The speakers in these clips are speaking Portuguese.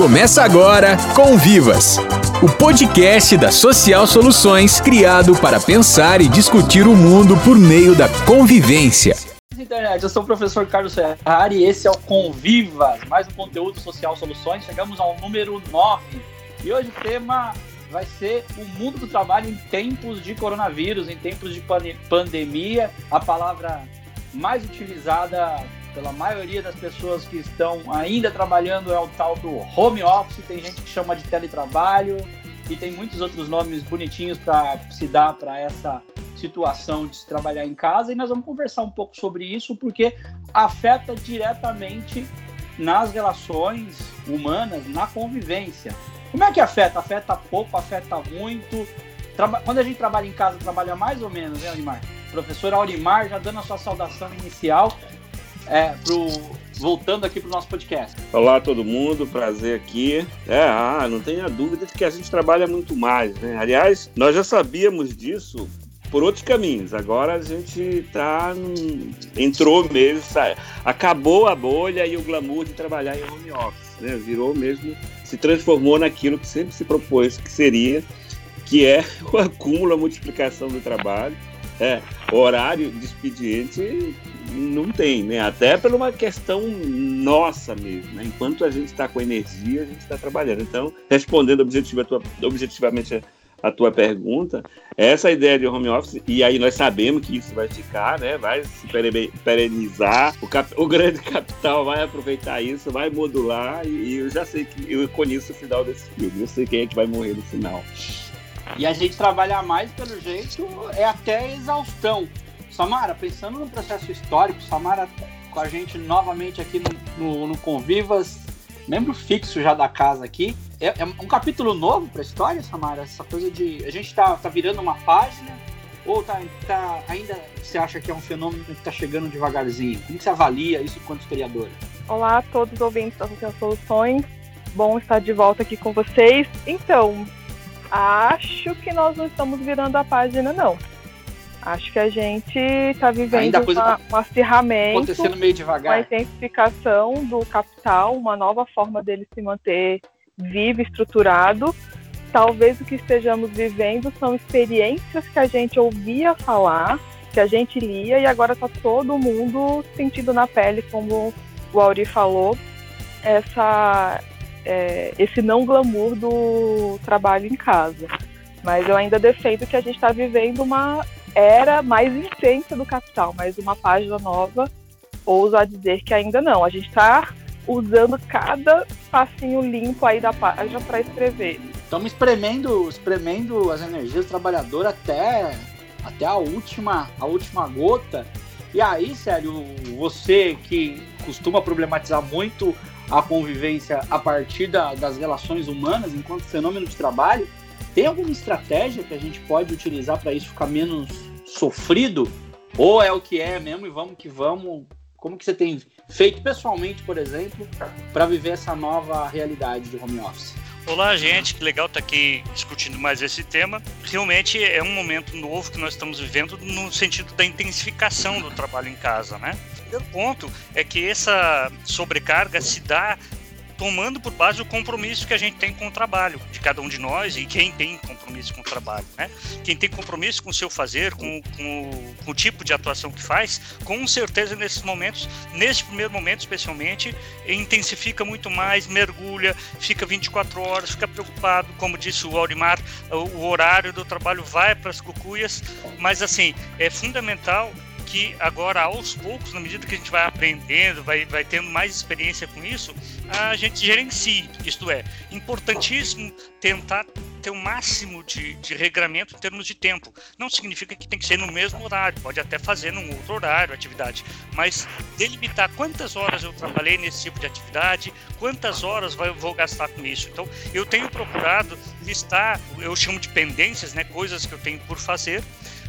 Começa agora Convivas, o podcast da Social Soluções criado para pensar e discutir o mundo por meio da convivência. Internet, eu sou o professor Carlos Ferrari e esse é o Convivas, mais um conteúdo Social Soluções. Chegamos ao número 9 e hoje o tema vai ser o mundo do trabalho em tempos de coronavírus, em tempos de pandemia. A palavra mais utilizada pela maioria das pessoas que estão ainda trabalhando é o tal do home office, tem gente que chama de teletrabalho e tem muitos outros nomes bonitinhos para se dar para essa situação de se trabalhar em casa e nós vamos conversar um pouco sobre isso porque afeta diretamente nas relações humanas, na convivência. Como é que afeta? Afeta pouco, afeta muito. Quando a gente trabalha em casa, trabalha mais ou menos, né, Aurimar? Professor Aurimar, já dando a sua saudação inicial é, pro, voltando aqui para o nosso podcast. Olá todo mundo, prazer aqui. É, ah, não tenha dúvida de que a gente trabalha muito mais, né? Aliás, nós já sabíamos disso por outros caminhos. Agora a gente tá entrou mesmo, sabe? acabou a bolha e o glamour de trabalhar em home office, né? Virou mesmo, se transformou naquilo que sempre se propôs que seria, que é o acúmulo, a multiplicação do trabalho. É, horário de expediente não tem, né? Até por uma questão nossa mesmo, né? Enquanto a gente está com energia, a gente está trabalhando. Então, respondendo objetiva, tua, objetivamente a tua pergunta, essa ideia de home office, e aí nós sabemos que isso vai ficar, né? Vai se perenizar, o, cap, o grande capital vai aproveitar isso, vai modular, e, e eu já sei que eu conheço o final desse filme, eu sei quem é que vai morrer no final. E a gente trabalhar mais, pelo jeito, é até exaustão. Samara, pensando no processo histórico, Samara com a gente novamente aqui no, no, no Convivas, membro fixo já da casa aqui. É, é um capítulo novo para a história, Samara? Essa coisa de. A gente está tá virando uma página? Ou tá, tá, ainda você acha que é um fenômeno que está chegando devagarzinho? Como você avalia isso enquanto historiadora? Olá a todos os ouvintes da Social Soluções. Bom estar de volta aqui com vocês. Então, acho que nós não estamos virando a página, não. Acho que a gente está vivendo uma, tá um acirramento, acontecendo meio devagar. uma intensificação do capital, uma nova forma dele se manter vivo, estruturado. Talvez o que estejamos vivendo são experiências que a gente ouvia falar, que a gente lia e agora está todo mundo sentindo na pele, como o Auri falou, essa, é, esse não glamour do trabalho em casa. Mas eu ainda defendo que a gente está vivendo uma era mais intensa do Capital, mas uma página nova, ouso a dizer que ainda não. A gente está usando cada passinho limpo aí da página para escrever. Estamos espremendo, espremendo as energias do trabalhador até, até a última, a última gota. E aí, sério, você que costuma problematizar muito a convivência a partir da, das relações humanas enquanto fenômeno de trabalho, tem alguma estratégia que a gente pode utilizar para isso ficar menos sofrido? Ou é o que é mesmo e vamos que vamos? Como que você tem feito pessoalmente, por exemplo, para viver essa nova realidade de home office? Olá, gente, que legal estar tá aqui discutindo mais esse tema. Realmente é um momento novo que nós estamos vivendo no sentido da intensificação do trabalho em casa, né? O primeiro ponto é que essa sobrecarga se dá tomando por base o compromisso que a gente tem com o trabalho, de cada um de nós e quem tem compromisso com o trabalho, né? Quem tem compromisso com o seu fazer, com, com, com o tipo de atuação que faz, com certeza nesses momentos, nesse primeiro momento especialmente, intensifica muito mais, mergulha, fica 24 horas, fica preocupado, como disse o Aurimar, o horário do trabalho vai para as cucuias, mas assim, é fundamental que agora, aos poucos, na medida que a gente vai aprendendo, vai, vai tendo mais experiência com isso, a gente gerencie. Isto é, importantíssimo tentar ter o máximo de, de regramento em termos de tempo. Não significa que tem que ser no mesmo horário, pode até fazer num outro horário atividade, mas delimitar quantas horas eu trabalhei nesse tipo de atividade, quantas horas eu vou gastar com isso. Então, eu tenho procurado listar, eu chamo de pendências, né, coisas que eu tenho por fazer,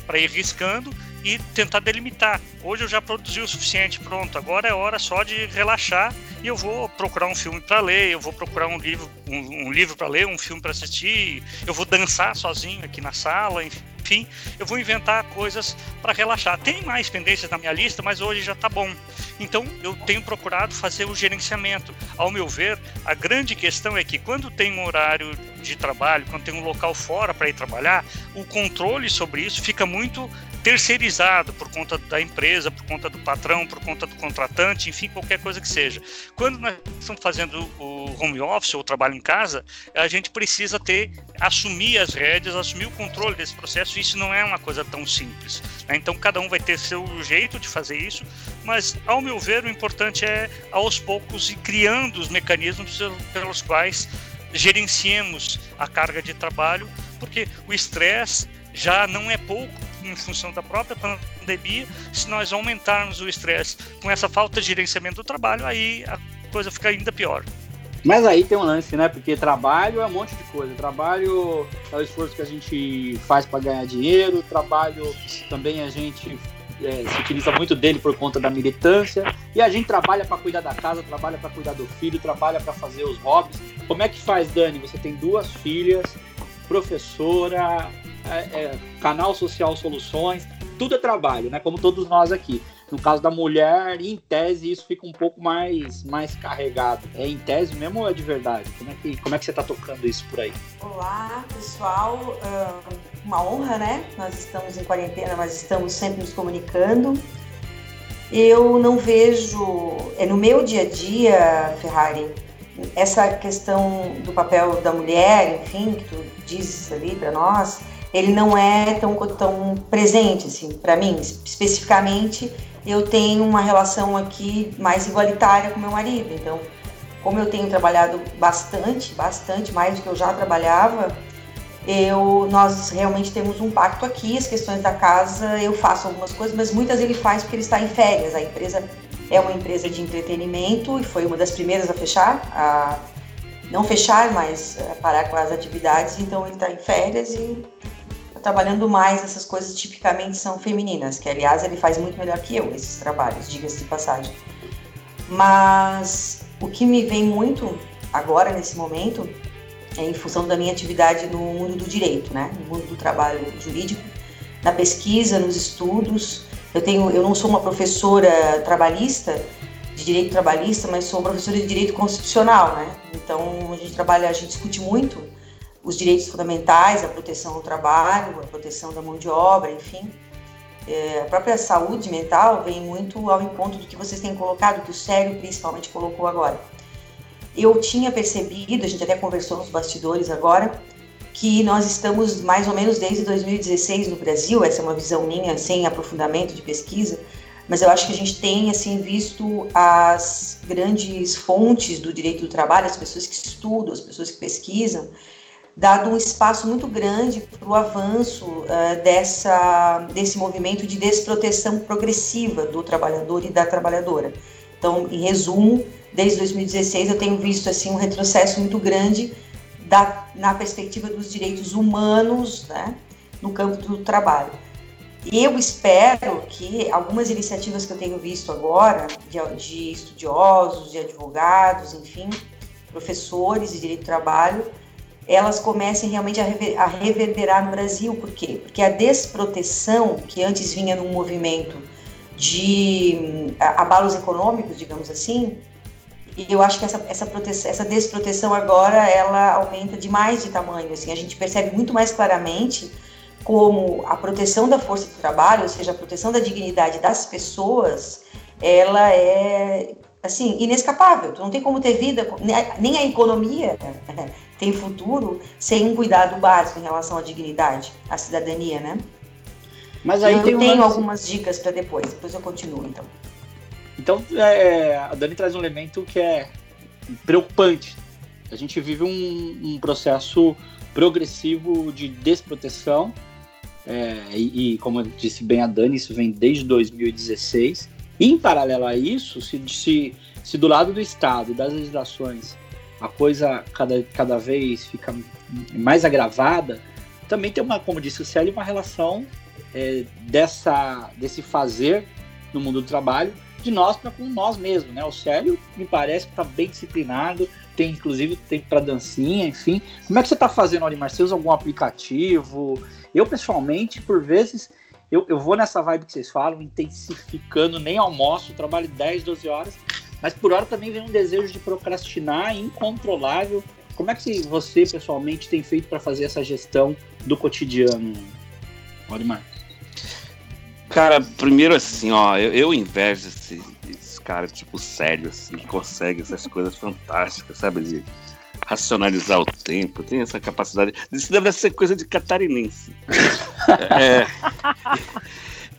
para ir riscando e tentar delimitar. Hoje eu já produzi o suficiente, pronto. Agora é hora só de relaxar e eu vou procurar um filme para ler, eu vou procurar um livro, um, um livro para ler, um filme para assistir, eu vou dançar sozinho aqui na sala, enfim. eu vou inventar coisas para relaxar. Tem mais pendências na minha lista, mas hoje já está bom. Então, eu tenho procurado fazer o gerenciamento. Ao meu ver, a grande questão é que quando tem um horário de trabalho, quando tem um local fora para ir trabalhar, o controle sobre isso fica muito terceirizado por conta da empresa, por conta do patrão, por conta do contratante, enfim, qualquer coisa que seja. Quando nós estamos fazendo o home office ou trabalho em casa, a gente precisa ter, assumir as rédeas, assumir o controle desse processo. Isso não é uma coisa tão simples. Né? Então, cada um vai ter seu jeito de fazer isso, mas, ao meu ver, o importante é, aos poucos, ir criando os mecanismos pelos quais gerenciemos a carga de trabalho, porque o estresse já não é pouco em função da própria pandemia. Se nós aumentarmos o estresse com essa falta de gerenciamento do trabalho, aí a coisa fica ainda pior. Mas aí tem um lance, né? Porque trabalho é um monte de coisa. Trabalho é o esforço que a gente faz para ganhar dinheiro, trabalho também a gente é, se utiliza muito dele por conta da militância. E a gente trabalha para cuidar da casa, trabalha para cuidar do filho, trabalha para fazer os hobbies. Como é que faz, Dani? Você tem duas filhas, professora, é, é, canal social Soluções, tudo é trabalho, né? Como todos nós aqui. No caso da mulher, em tese, isso fica um pouco mais, mais carregado. É em tese mesmo ou é de verdade? Como é que, como é que você está tocando isso por aí? Olá, pessoal. Uma honra, né? Nós estamos em quarentena, mas estamos sempre nos comunicando. Eu não vejo, é no meu dia a dia, Ferrari, essa questão do papel da mulher, enfim, que tu dizes ali para nós, ele não é tão, tão presente, assim, para mim, especificamente eu tenho uma relação aqui mais igualitária com meu marido. Então, como eu tenho trabalhado bastante, bastante mais do que eu já trabalhava, eu nós realmente temos um pacto aqui. As questões da casa eu faço algumas coisas, mas muitas ele faz porque ele está em férias. A empresa é uma empresa de entretenimento e foi uma das primeiras a fechar, a não fechar, mas parar com as atividades. Então ele está em férias e trabalhando mais essas coisas tipicamente são femininas, que aliás ele faz muito melhor que eu esses trabalhos, diga-se de passagem. Mas o que me vem muito agora nesse momento é em função da minha atividade no mundo do direito, né, no mundo do trabalho jurídico, na pesquisa, nos estudos. Eu tenho, eu não sou uma professora trabalhista de direito trabalhista, mas sou professora de direito constitucional, né? Então a gente trabalha, a gente discute muito os direitos fundamentais, a proteção ao trabalho, a proteção da mão de obra, enfim. É, a própria saúde mental vem muito ao encontro do que vocês têm colocado, que o Sérgio principalmente colocou agora. Eu tinha percebido, a gente até conversou nos bastidores agora, que nós estamos mais ou menos desde 2016 no Brasil, essa é uma visão minha sem aprofundamento de pesquisa, mas eu acho que a gente tem assim visto as grandes fontes do direito do trabalho, as pessoas que estudam, as pessoas que pesquisam, dado um espaço muito grande para o avanço uh, dessa, desse movimento de desproteção progressiva do trabalhador e da trabalhadora. Então, em resumo, desde 2016 eu tenho visto assim um retrocesso muito grande da, na perspectiva dos direitos humanos né, no campo do trabalho. Eu espero que algumas iniciativas que eu tenho visto agora, de, de estudiosos, de advogados, enfim, professores de direito do trabalho, elas comecem realmente a, rever, a reverberar no Brasil. Por quê? Porque a desproteção, que antes vinha num movimento de abalos econômicos, digamos assim, e eu acho que essa, essa, proteção, essa desproteção agora ela aumenta demais de tamanho. Assim, a gente percebe muito mais claramente como a proteção da força do trabalho, ou seja, a proteção da dignidade das pessoas, ela é assim inescapável. Tu não tem como ter vida, nem a economia tem futuro sem um cuidado básico em relação à dignidade, à cidadania, né? Mas aí eu tem tenho algumas dicas para depois, depois eu continuo então. Então, é, a Dani traz um elemento que é preocupante. A gente vive um, um processo progressivo de desproteção, é, e, e, como disse bem a Dani, isso vem desde 2016. E, em paralelo a isso, se, se, se do lado do Estado, das legislações, a coisa cada, cada vez fica mais agravada, também tem uma, como disse o Célio, uma relação é, dessa, desse fazer no mundo do trabalho de nós para com nós mesmos, né? O Célio me parece que está bem disciplinado, tem inclusive tempo para dancinha, enfim. Como é que você está fazendo, Olimar? Você usa algum aplicativo? Eu, pessoalmente, por vezes, eu, eu vou nessa vibe que vocês falam, intensificando, nem almoço, trabalho 10, 12 horas, mas por hora também vem um desejo de procrastinar incontrolável. Como é que você, pessoalmente, tem feito para fazer essa gestão do cotidiano, Olimar? Cara, primeiro assim, ó, eu, eu invejo esse, esse cara, tipo, sério, assim, que consegue essas coisas fantásticas, sabe? De racionalizar o tempo, tem essa capacidade. Isso deve ser coisa de catarinense. é.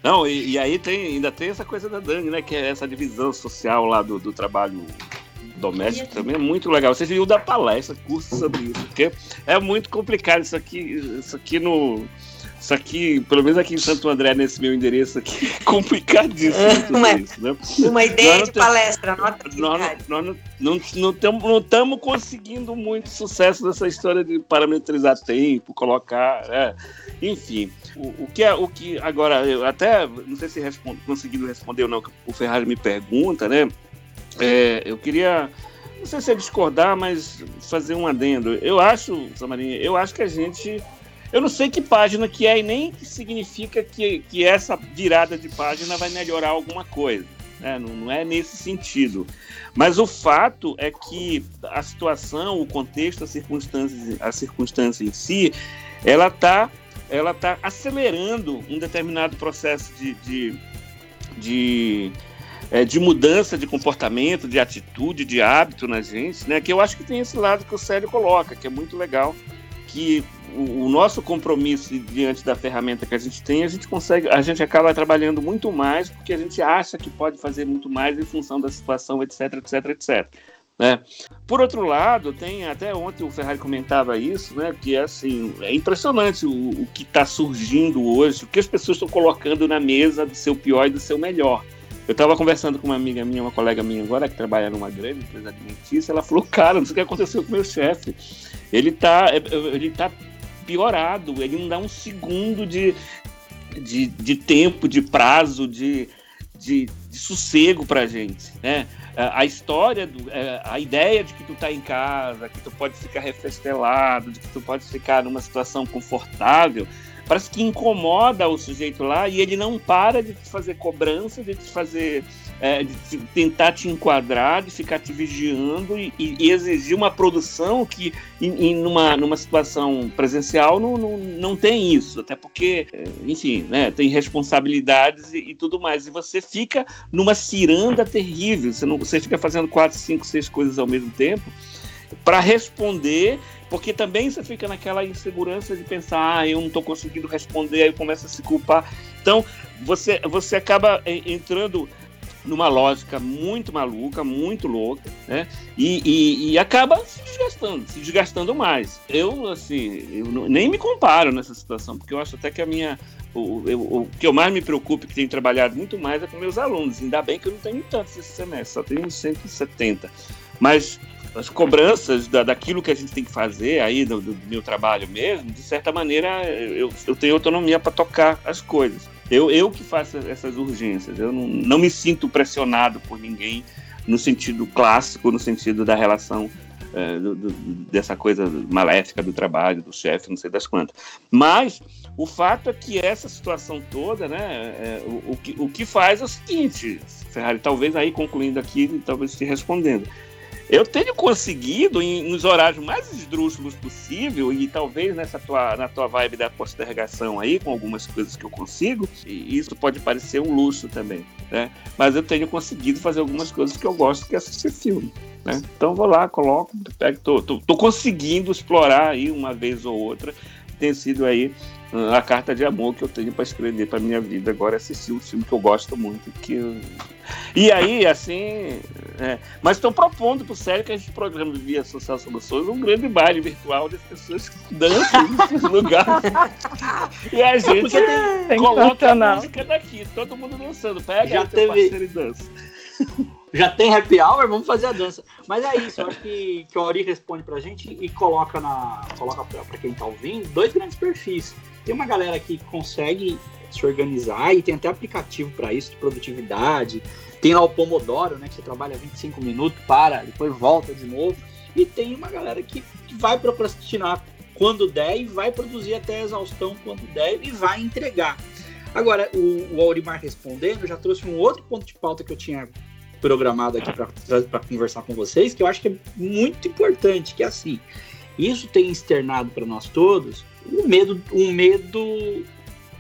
Não, e, e, aí tem, ainda tem essa coisa da Dani, né? Que é essa divisão social lá do, do trabalho doméstico também é muito legal. Vocês viram da palestra, curso sobre isso, porque é muito complicado isso aqui, isso aqui no isso aqui, pelo menos aqui em Santo André, nesse meu endereço aqui, é complicadíssimo uma, isso, né? Uma ideia de palestra, nota Nós, nós não estamos não, não conseguindo muito sucesso nessa história de parametrizar tempo, colocar. É, enfim, o, o, que é o que. Agora, eu até não sei se respondo, conseguindo responder ou não, que o Ferrari me pergunta, né? É, eu queria não sei se é discordar, mas fazer um adendo. Eu acho, Samarinha, eu acho que a gente eu não sei que página que é e nem que significa que, que essa virada de página vai melhorar alguma coisa. Né? Não, não é nesse sentido. Mas o fato é que a situação, o contexto, a circunstância, a circunstância em si, ela está ela tá acelerando um determinado processo de, de, de, é, de, mudança de comportamento, de atitude, de hábito na gente, né? Que eu acho que tem esse lado que o Célio coloca, que é muito legal, que o, nosso compromisso diante da ferramenta que a gente tem, a gente consegue, a gente acaba trabalhando muito mais porque a gente acha que pode fazer muito mais em função da situação, etc, etc, etc. Né? Por outro lado, tem até ontem o Ferrari comentava isso, né? Que é assim, é impressionante o, o que está surgindo hoje, o que as pessoas estão colocando na mesa do seu pior e do seu melhor. Eu estava conversando com uma amiga minha, uma colega minha agora, que trabalha numa grande empresa alimentícia, ela falou, cara, não sei o que aconteceu com meu chefe. Ele está ele tá piorado, ele não dá um segundo de, de, de tempo, de prazo, de, de, de sossego pra gente, né? A história, do, é, a ideia de que tu tá em casa, que tu pode ficar refestelado, de que tu pode ficar numa situação confortável, parece que incomoda o sujeito lá e ele não para de te fazer cobrança, de te fazer é, de tentar te enquadrar, de ficar te vigiando e, e exigir uma produção que, em, em, numa, numa situação presencial, não, não, não tem isso. Até porque, é, enfim, né, tem responsabilidades e, e, tudo mais. E você fica numa ciranda terrível. Você, não, você fica fazendo quatro, cinco, seis coisas ao mesmo tempo para responder porque também você fica naquela insegurança de pensar, ah, eu não estou conseguindo responder, aí começa a se culpar. Então, você, você acaba entrando numa lógica muito maluca, muito louca, né? E, e, e, acaba se desgastando, se desgastando mais. Eu, assim, eu nem me comparo nessa situação, porque eu acho até que a minha. O, eu, o que eu mais me preocupo, que tenho trabalhado muito mais, é com meus alunos. Ainda bem que eu não tenho tantos esse semestre, só tenho 170. Mas as cobranças da, daquilo que a gente tem que fazer aí do, do meu trabalho mesmo, de certa maneira eu, eu tenho autonomia para tocar as coisas. Eu, eu que faço essas urgências, eu não, não me sinto pressionado por ninguém no sentido clássico, no sentido da relação é, do, do, dessa coisa maléfica do trabalho, do chefe, não sei das quantas. Mas o fato é que essa situação toda, né, é, o, o, que, o que faz é o seguinte, Ferrari, talvez aí concluindo aqui, talvez te respondendo eu tenho conseguido, em, nos horários mais esdrúxulos possível, e talvez nessa tua, na tua vibe da postergação aí, com algumas coisas que eu consigo, e isso pode parecer um luxo também, né? Mas eu tenho conseguido fazer algumas coisas que eu gosto, que é assistir filme. Né? Então vou lá, coloco, pego, tô, tô, tô conseguindo explorar aí uma vez ou outra. Tem sido aí a carta de amor que eu tenho para escrever para minha vida agora é assistir um filme que eu gosto muito que e aí assim é... mas estou propondo para o sério que a gente programa via Social Soluções um grande baile virtual das pessoas que dançam nesses lugares. E a gente tem, tem coloca a música daqui todo mundo dançando. Pega já teve dança. Já tem happy hour, vamos fazer a dança. Mas é isso, eu acho que, que o Ori responde pra gente e coloca na. Coloca pra, pra quem tá ouvindo dois grandes perfis tem uma galera que consegue se organizar e tem até aplicativo para isso, de produtividade. Tem lá o Pomodoro, né, que você trabalha 25 minutos, para, depois volta de novo. E tem uma galera que vai procrastinar quando der e vai produzir até a exaustão quando der e vai entregar. Agora, o, o Aurimar respondendo já trouxe um outro ponto de pauta que eu tinha programado aqui para conversar com vocês, que eu acho que é muito importante, que é assim, isso tem externado para nós todos um medo, um medo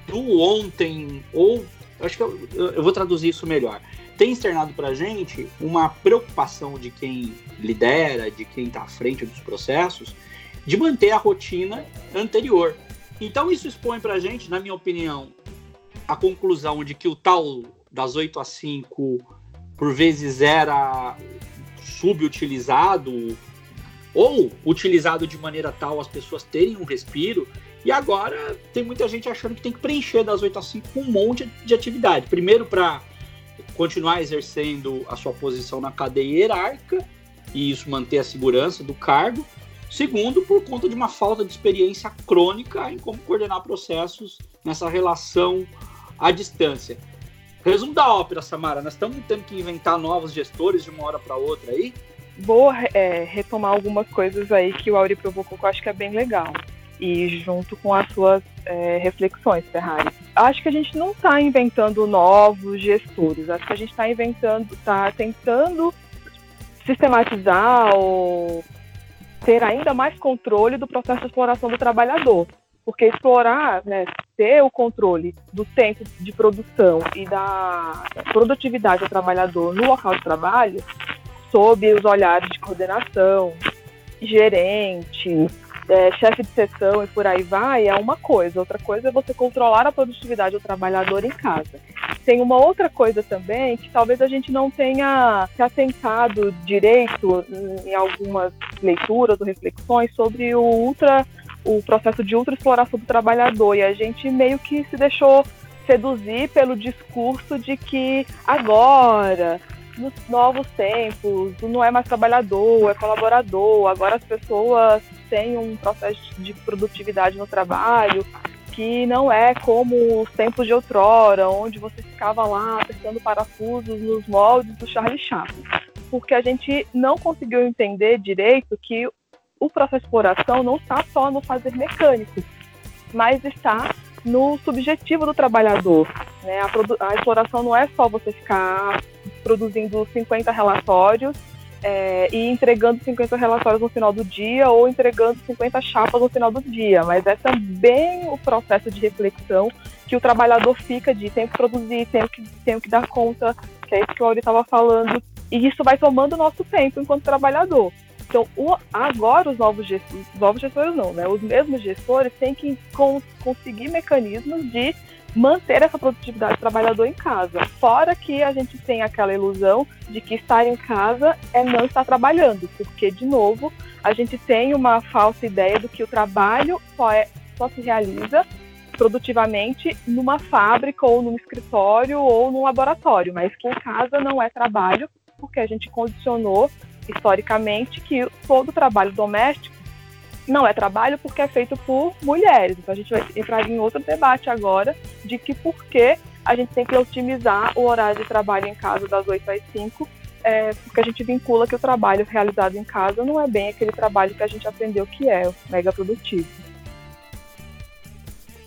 do ontem, ou acho que eu, eu vou traduzir isso melhor. Tem externado para a gente uma preocupação de quem lidera, de quem está à frente dos processos, de manter a rotina anterior. Então isso expõe para a gente, na minha opinião, a conclusão de que o tal das 8 às 5 por vezes era subutilizado ou utilizado de maneira tal as pessoas terem um respiro. E agora tem muita gente achando que tem que preencher das 8 às 5 com um monte de atividade. Primeiro, para continuar exercendo a sua posição na cadeia hierárquica e isso manter a segurança do cargo. Segundo, por conta de uma falta de experiência crônica em como coordenar processos nessa relação à distância. Resumo da ópera, Samara, nós estamos tendo que inventar novos gestores de uma hora para outra aí, vou é, retomar algumas coisas aí que o Auri provocou que eu acho que é bem legal. E junto com as suas é, reflexões, Ferrari. Acho que a gente não está inventando novos gestores, acho que a gente está inventando, está tentando sistematizar ou ter ainda mais controle do processo de exploração do trabalhador. Porque explorar, né, ter o controle do tempo de produção e da produtividade do trabalhador no local de trabalho sob os olhares de coordenação, gerente, é, chefe de seção e por aí vai, é uma coisa. Outra coisa é você controlar a produtividade do trabalhador em casa. Tem uma outra coisa também que talvez a gente não tenha se atentado direito em algumas leituras ou reflexões sobre o ultra o processo de ultra exploração do trabalhador e a gente meio que se deixou seduzir pelo discurso de que agora nos novos tempos, não é mais trabalhador, é colaborador. Agora as pessoas têm um processo de produtividade no trabalho que não é como os tempos de outrora, onde você ficava lá apertando parafusos nos moldes do Charlie Chaplin. Porque a gente não conseguiu entender direito que o processo de exploração não está só no fazer mecânico, mas está no subjetivo do trabalhador. Né? A, a, exploração não é só você ficar produzindo 50 relatórios é, e entregando 50 relatórios no final do dia ou entregando 50 chapas no final do dia, mas é também o processo de reflexão que o trabalhador fica de tenho que produzir, tenho que, que dar conta, que é isso que o Auri estava falando, e isso vai tomando nosso tempo enquanto trabalhador. Então, o, agora os novos gestores, novos gestores não, né? Os mesmos gestores têm que con conseguir mecanismos de manter essa produtividade do trabalhador em casa. Fora que a gente tem aquela ilusão de que estar em casa é não estar trabalhando, porque, de novo, a gente tem uma falsa ideia do que o trabalho só, é, só se realiza produtivamente numa fábrica ou num escritório ou num laboratório, mas que em casa não é trabalho, porque a gente condicionou historicamente que todo trabalho doméstico não é trabalho porque é feito por mulheres. Então a gente vai entrar em outro debate agora de que por que a gente tem que otimizar o horário de trabalho em casa das 8 às 5, é, porque a gente vincula que o trabalho realizado em casa não é bem aquele trabalho que a gente aprendeu que é, mega produtivo.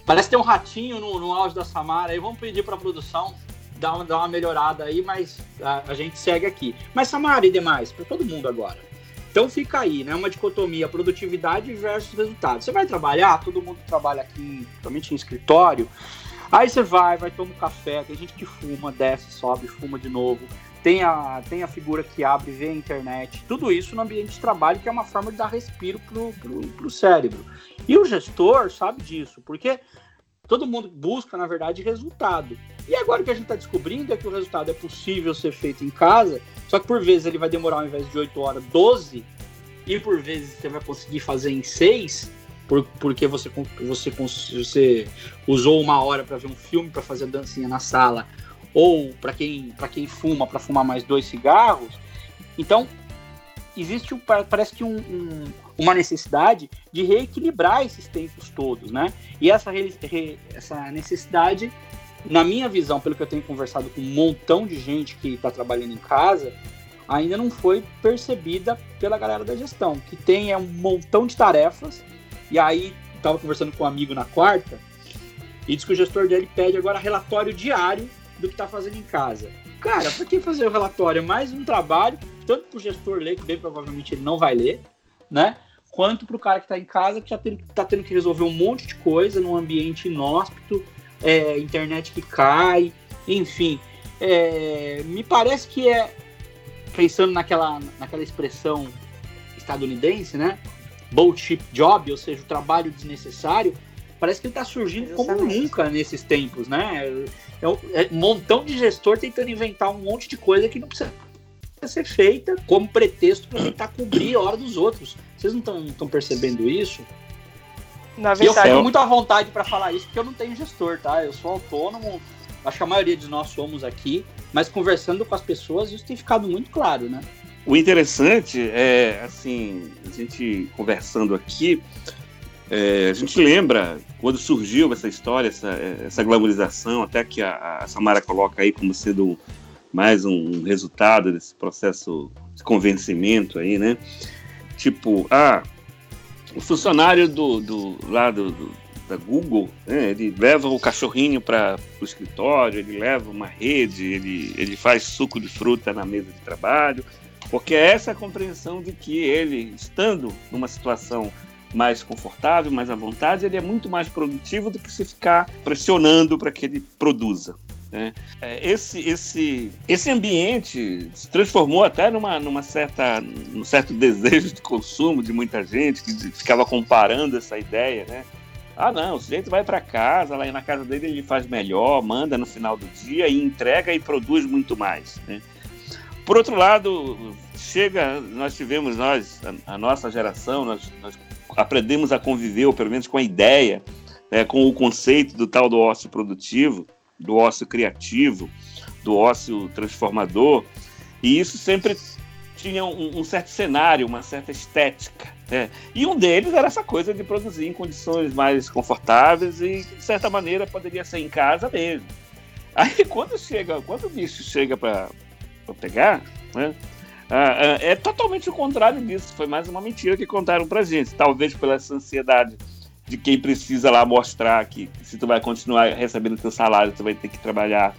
Parece ter um ratinho no, no auge da Samara aí, vamos pedir para a produção dar uma, dar uma melhorada aí, mas a, a gente segue aqui. Mas Samara e demais, para todo mundo agora. Então fica aí, né? Uma dicotomia, produtividade versus resultado. Você vai trabalhar, todo mundo trabalha aqui, principalmente em escritório. Aí você vai, vai tomar um café, tem gente que fuma, desce, sobe, fuma de novo. Tem a, tem a figura que abre, vê a internet. Tudo isso no ambiente de trabalho, que é uma forma de dar respiro pro, pro, pro cérebro. E o gestor sabe disso, porque todo mundo busca, na verdade, resultado. E agora o que a gente está descobrindo é que o resultado é possível ser feito em casa, só que por vezes ele vai demorar ao invés de 8 horas, 12, e por vezes você vai conseguir fazer em 6, por, porque você, você, você usou uma hora para ver um filme, para fazer a dancinha na sala, ou para quem, quem fuma, para fumar mais dois cigarros. Então, existe, parece que um, um, uma necessidade de reequilibrar esses tempos todos, né? E essa, essa necessidade, na minha visão, pelo que eu tenho conversado com um montão de gente que está trabalhando em casa, ainda não foi percebida pela galera da gestão, que tem é, um montão de tarefas, e aí estava conversando com um amigo na quarta, e diz que o gestor dele pede agora relatório diário do que está fazendo em casa. Cara, para que fazer o relatório? É mais um trabalho, tanto para o gestor ler, que bem provavelmente ele não vai ler, né? Quanto para o cara que está em casa, que já está tendo que resolver um monte de coisa num ambiente inóspito, é, internet que cai, enfim. É, me parece que é, pensando naquela, naquela expressão estadunidense, né? Bullshit job, ou seja, o trabalho desnecessário, parece que ele está surgindo Exatamente. como nunca nesses tempos, né? É um, é um montão de gestor tentando inventar um monte de coisa que não precisa ser feita como pretexto para tentar cobrir a hora dos outros. Vocês não estão percebendo isso? Na verdade, eu tenho muita vontade para falar isso porque eu não tenho gestor, tá? Eu sou autônomo, acho que a maioria de nós somos aqui, mas conversando com as pessoas isso tem ficado muito claro, né? O interessante é, assim, a gente conversando aqui, é, a gente lembra quando surgiu essa história, essa, essa glamorização, até que a, a Samara coloca aí como sendo mais um resultado desse processo de convencimento aí, né? Tipo, ah, o funcionário do, do lá do, da Google, né, ele leva o cachorrinho para o escritório, ele leva uma rede, ele, ele faz suco de fruta na mesa de trabalho, porque é essa a compreensão de que ele, estando numa situação mais confortável, mais à vontade, ele é muito mais produtivo do que se ficar pressionando para que ele produza. Né? É, esse, esse, esse ambiente se transformou até numa, numa certa, num certo desejo de consumo de muita gente que ficava comparando essa ideia, né? Ah, não, o sujeito vai para casa, lá na casa dele ele faz melhor, manda no final do dia e entrega e produz muito mais. Né? Por outro lado, chega, nós tivemos, nós, a, a nossa geração, nós, nós, aprendemos a conviver, ou pelo menos com a ideia, né, com o conceito do tal do ócio produtivo, do ócio criativo, do ócio transformador, e isso sempre tinha um, um certo cenário, uma certa estética. Né? E um deles era essa coisa de produzir em condições mais confortáveis e, de certa maneira, poderia ser em casa mesmo. Aí, quando chega, quando o bicho chega para pegar, né? Ah, ah, é totalmente o contrário disso. Foi mais uma mentira que contaram pra gente. Talvez pela essa ansiedade de quem precisa lá mostrar que se tu vai continuar recebendo teu salário, tu vai ter que trabalhar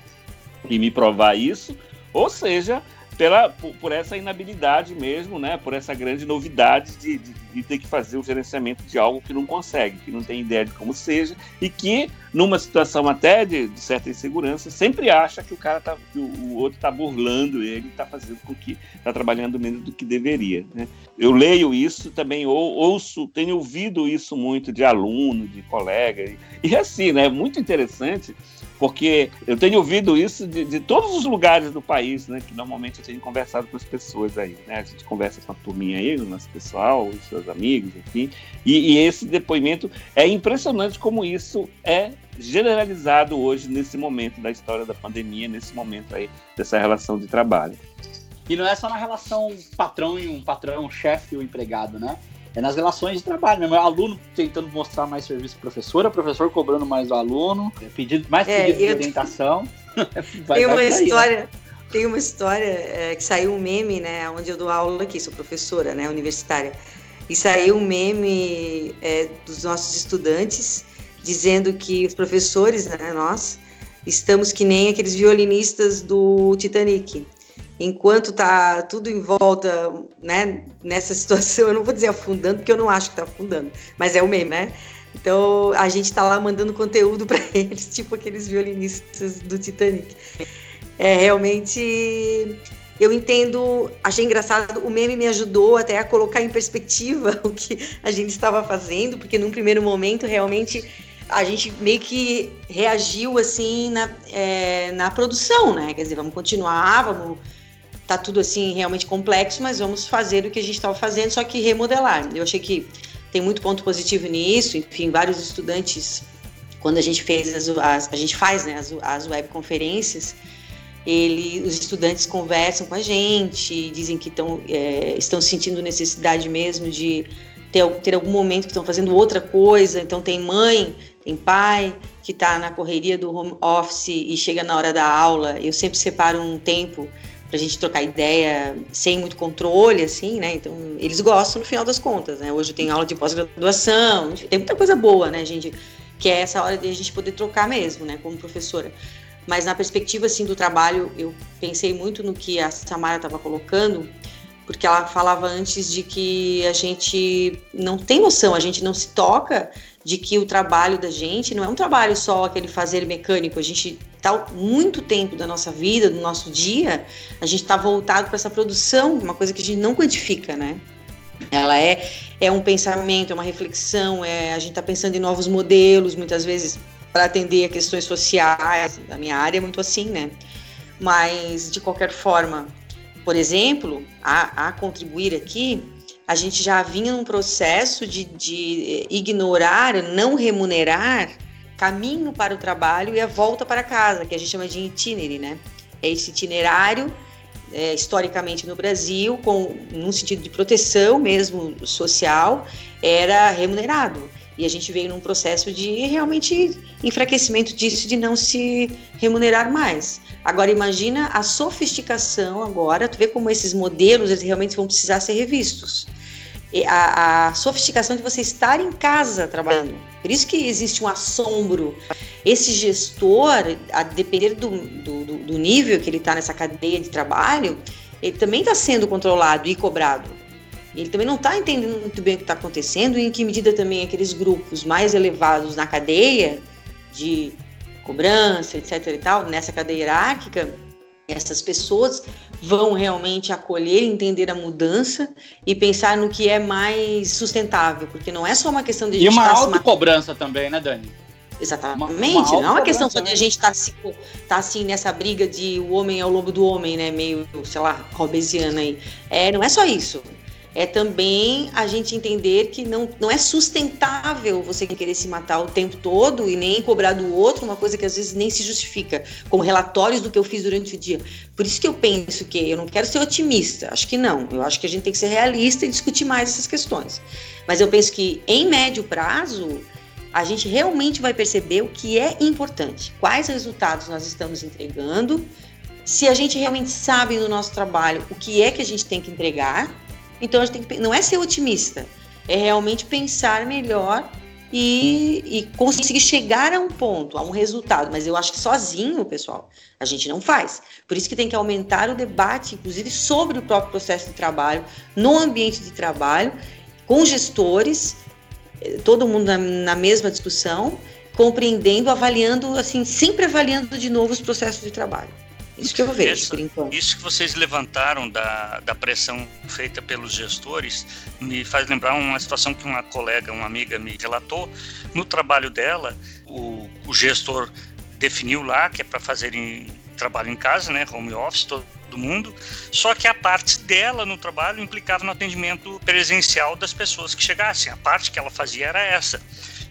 e me provar isso, ou seja, pela, por, por essa inabilidade mesmo, né, por essa grande novidade de, de, de, ter que fazer o gerenciamento de algo que não consegue, que não tem ideia de como seja, e que, numa situação até de, de certa insegurança, sempre acha que o cara tá, que o, o outro está burlando ele, está fazendo com que está trabalhando menos do que deveria. Né? Eu leio isso também, ou, ouço, tenho ouvido isso muito de aluno, de colega, e, e assim, né, é muito interessante porque eu tenho ouvido isso de, de, todos os lugares do país, né? Que normalmente eu tenho conversado com as pessoas aí, né? A gente conversa com a turminha aí, o nosso pessoal, os seus amigos, enfim. E, e esse depoimento é impressionante como isso é generalizado hoje nesse momento da história da pandemia, nesse momento aí dessa relação de trabalho. E não é só na relação patrão e um patrão, chefe e o empregado, né? É nas relações de trabalho mesmo. É o aluno tentando mostrar mais serviço para o professor, o professor cobrando mais do aluno, é pedido, mais é, pedido de orientação. vai, tem, uma né? história, né? tem uma história é, que saiu um meme, né? Onde eu dou aula aqui, sou professora, né? Universitária. E saiu um meme é, dos nossos estudantes dizendo que os professores, né, nós, estamos que nem aqueles violinistas do Titanic enquanto tá tudo em volta, né, nessa situação, eu não vou dizer afundando, porque eu não acho que tá afundando, mas é o meme, né? Então a gente tá lá mandando conteúdo para eles, tipo aqueles violinistas do Titanic. É realmente eu entendo, achei engraçado, o meme me ajudou até a colocar em perspectiva o que a gente estava fazendo, porque num primeiro momento realmente a gente meio que reagiu assim na, é, na produção, né? Quer dizer, vamos continuar, vamos tá tudo assim realmente complexo, mas vamos fazer o que a gente estava fazendo, só que remodelar. Eu achei que tem muito ponto positivo nisso, enfim, vários estudantes, quando a gente fez as, as a gente faz né, as, as webconferências, ele, os estudantes conversam com a gente, dizem que tão, é, estão sentindo necessidade mesmo de ter, ter algum momento que estão fazendo outra coisa. Então, tem mãe, tem pai que está na correria do home office e chega na hora da aula. Eu sempre separo um tempo para a gente trocar ideia sem muito controle, assim, né? Então, eles gostam no final das contas, né? Hoje tem aula de pós-graduação, tem muita coisa boa, né, gente? Que é essa hora de a gente poder trocar mesmo, né, como professora. Mas na perspectiva, assim, do trabalho, eu pensei muito no que a Samara estava colocando, porque ela falava antes de que a gente não tem noção, a gente não se toca de que o trabalho da gente não é um trabalho só aquele fazer mecânico. A gente muito tempo da nossa vida, do nosso dia, a gente está voltado para essa produção, uma coisa que a gente não quantifica, né? Ela é, é um pensamento, é uma reflexão, é, a gente está pensando em novos modelos, muitas vezes para atender a questões sociais. A minha área é muito assim, né? Mas, de qualquer forma, por exemplo, a, a contribuir aqui, a gente já vinha num processo de, de ignorar, não remunerar caminho para o trabalho e a volta para casa, que a gente chama de itinerary, né? É esse itinerário, é, historicamente no Brasil, com num sentido de proteção mesmo social, era remunerado. E a gente veio num processo de realmente enfraquecimento disso, de não se remunerar mais. Agora imagina a sofisticação agora, tu vê como esses modelos eles realmente vão precisar ser revistos. A, a, sofisticação de você estar em casa trabalhando. Por isso que existe um assombro. Esse gestor, a depender do, do, do nível que ele está nessa cadeia de trabalho, ele também está sendo controlado e cobrado. Ele também não está entendendo muito bem o que está acontecendo e em que medida também aqueles grupos mais elevados na cadeia de cobrança, etc. e tal, nessa cadeia hierárquica, essas pessoas vão realmente acolher, entender a mudança e pensar no que é mais sustentável, porque não é só uma questão de e uma autocobrança se... também, né, Dani? Exatamente, uma, uma não é uma questão só de a gente estar tá, tá, assim nessa briga de o homem é o lobo do homem, né, meio, sei lá, robesiana aí. É, não é só isso é também a gente entender que não, não é sustentável você querer se matar o tempo todo e nem cobrar do outro uma coisa que às vezes nem se justifica, como relatórios do que eu fiz durante o dia. Por isso que eu penso que eu não quero ser otimista, acho que não. Eu acho que a gente tem que ser realista e discutir mais essas questões. Mas eu penso que em médio prazo a gente realmente vai perceber o que é importante, quais resultados nós estamos entregando, se a gente realmente sabe no nosso trabalho o que é que a gente tem que entregar então a gente tem que, não é ser otimista, é realmente pensar melhor e, e, conseguir chegar a um ponto, a um resultado. Mas eu acho que sozinho, pessoal, a gente não faz. Por isso que tem que aumentar o debate, inclusive, sobre o próprio processo de trabalho, no ambiente de trabalho, com gestores, eh, todo mundo na, na mesma discussão, compreendendo, avaliando, assim, sempre avaliando de novo os processos de trabalho. Isso que eu vejo, Essa, por enquanto. Isso que vocês levantaram da, da pressão feita pelos gestores me faz lembrar uma situação que uma colega, uma amiga me relatou. No trabalho dela, o, o gestor definiu lá que é para fazer em, trabalho em casa, né, home office, todo mundo, só que a parte dela no trabalho implicava no atendimento presencial das pessoas que chegassem. A parte que ela fazia era essa.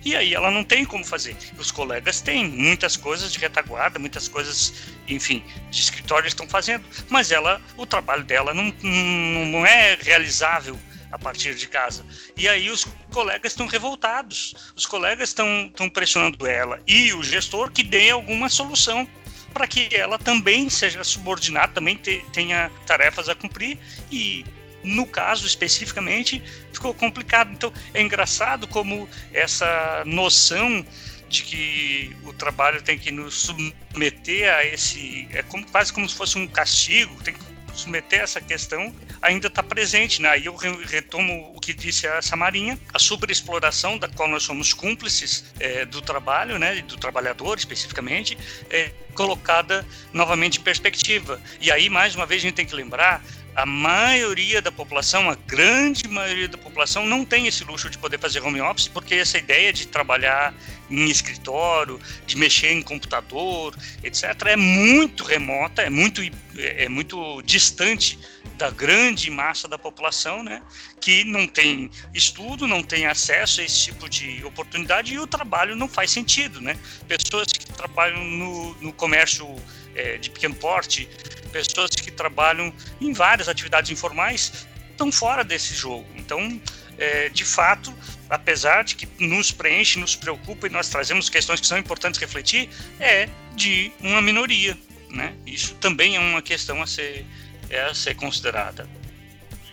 E aí ela não tem como fazer. Os colegas têm muitas coisas de retaguarda, muitas coisas, enfim, de escritório estão fazendo, mas ela, o trabalho dela não, não é realizável a partir de casa. E aí os colegas estão revoltados, os colegas estão, estão pressionando ela e o gestor que dê alguma solução para que ela também seja subordinada, também te, tenha tarefas a cumprir e no caso especificamente ficou complicado. Então é engraçado como essa noção de que o trabalho tem que nos submeter a esse é como, quase como se fosse um castigo, tem que submeter essa questão ainda está presente. Né? Aí eu retomo o que disse a Samarinha, a superexploração da qual nós somos cúmplices é, do trabalho, né, do trabalhador especificamente, é colocada novamente em perspectiva. E aí, mais uma vez, a gente tem que lembrar a maioria da população, a grande maioria da população, não tem esse luxo de poder fazer home office, porque essa ideia de trabalhar em escritório, de mexer em computador, etc., é muito remota, é muito, é muito distante da grande massa da população, né, que não tem estudo, não tem acesso a esse tipo de oportunidade e o trabalho não faz sentido, né? Pessoas que trabalham no, no comércio é, de pequeno porte, pessoas que trabalham em várias atividades informais estão fora desse jogo. Então, é, de fato, apesar de que nos preenche, nos preocupa e nós trazemos questões que são importantes refletir, é de uma minoria. Né? Isso também é uma questão a ser, é a ser considerada.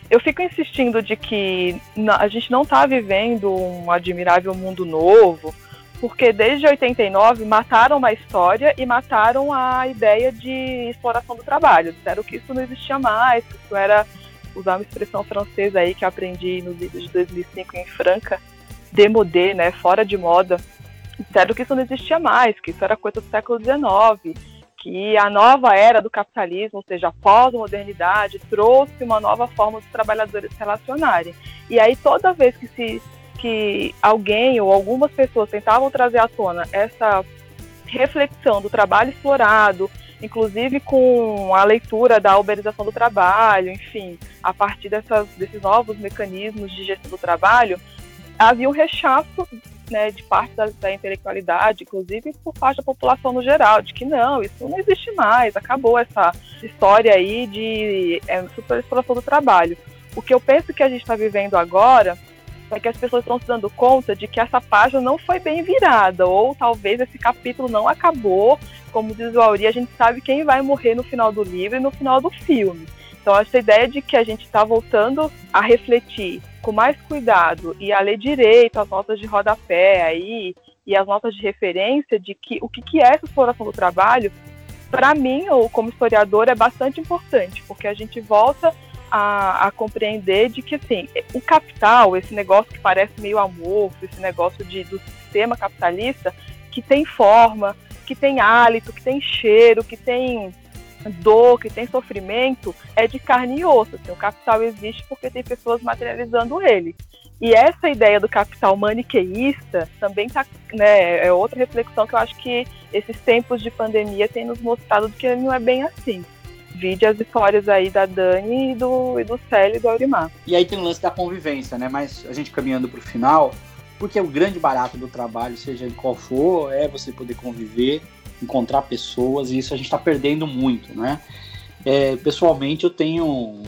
Eu fico insistindo de que a gente não está vivendo um admirável mundo novo, porque desde 89 mataram uma história e mataram a ideia de exploração do trabalho. Disseram que isso não existia mais, que isso era, usar uma expressão francesa aí que eu aprendi nos vídeos de 2005 em Franca, demodé, né, fora de moda. Disseram que isso não existia mais, que isso era coisa do século XIX, que a nova era do capitalismo, ou seja, a pós-modernidade, trouxe uma nova forma dos trabalhadores se relacionarem. E aí toda vez que se que alguém ou algumas pessoas tentavam trazer à tona essa reflexão do trabalho explorado, inclusive com a leitura da uberização do trabalho, enfim, a partir dessas, desses novos mecanismos de gestão do trabalho, havia um rechaço né, de parte da, da, intelectualidade, inclusive por parte da população no geral, de que não, isso não existe mais, acabou essa história aí de é, superexploração do trabalho. O que eu penso que a gente está vivendo agora é que as pessoas estão se dando conta de que essa página não foi bem virada, ou talvez esse capítulo não acabou, como diz o Auri, a gente sabe quem vai morrer no final do livro e no final do filme. Então, essa ideia de que a gente está voltando a refletir com mais cuidado e a ler direito as notas de rodapé aí, e as notas de referência de que o que, que é essa exploração do trabalho, para mim, ou como historiador, é bastante importante, porque a gente volta a, a, compreender de que assim, o capital, esse negócio que parece meio amorfo, esse negócio de, do sistema capitalista, que tem forma, que tem hálito, que tem cheiro, que tem dor, que tem sofrimento, é de carne e osso. Assim, o capital existe porque tem pessoas materializando ele. E essa ideia do capital maniqueísta também tá, né, é outra reflexão que eu acho que esses tempos de pandemia têm nos mostrado que não é bem assim. Vide as histórias aí da Dani e do, e do Célio e do Aurimar. E aí tem o lance da convivência, né? Mas a gente caminhando para o final, porque o grande barato do trabalho, seja ele qual for, é você poder conviver, encontrar pessoas, e isso a gente está perdendo muito, né? É, pessoalmente, eu tenho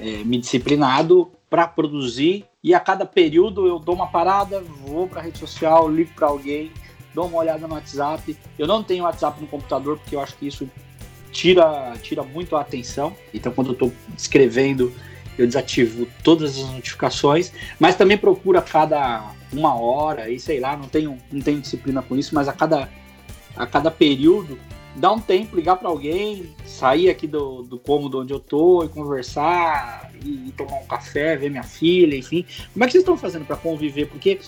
é, me disciplinado para produzir e a cada período eu dou uma parada, vou para a rede social, ligo para alguém, dou uma olhada no WhatsApp. Eu não tenho WhatsApp no computador porque eu acho que isso tira, tira muito a atenção. Então, quando eu estou escrevendo, eu desativo todas as notificações, mas também procuro a cada uma hora, e sei lá, não tenho, não tenho disciplina com isso, mas a cada, a cada período, dá um tempo, ligar para alguém, sair aqui do, do cômodo onde eu tô e conversar, e, e tomar um café, ver minha filha, enfim. Como é que vocês estão fazendo para conviver? Porque